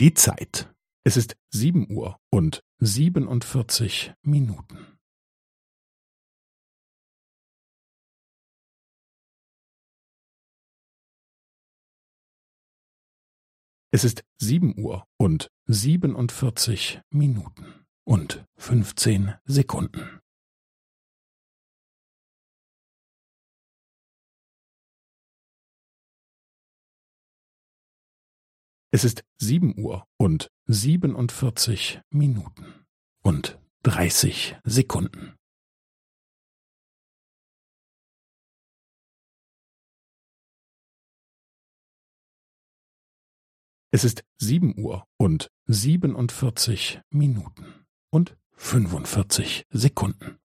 Die Zeit. Es ist sieben Uhr und siebenundvierzig Minuten. Es ist sieben Uhr und siebenundvierzig Minuten und fünfzehn Sekunden. Es ist sieben Uhr und siebenundvierzig Minuten und dreißig Sekunden. Es ist sieben Uhr und siebenundvierzig Minuten und fünfundvierzig Sekunden.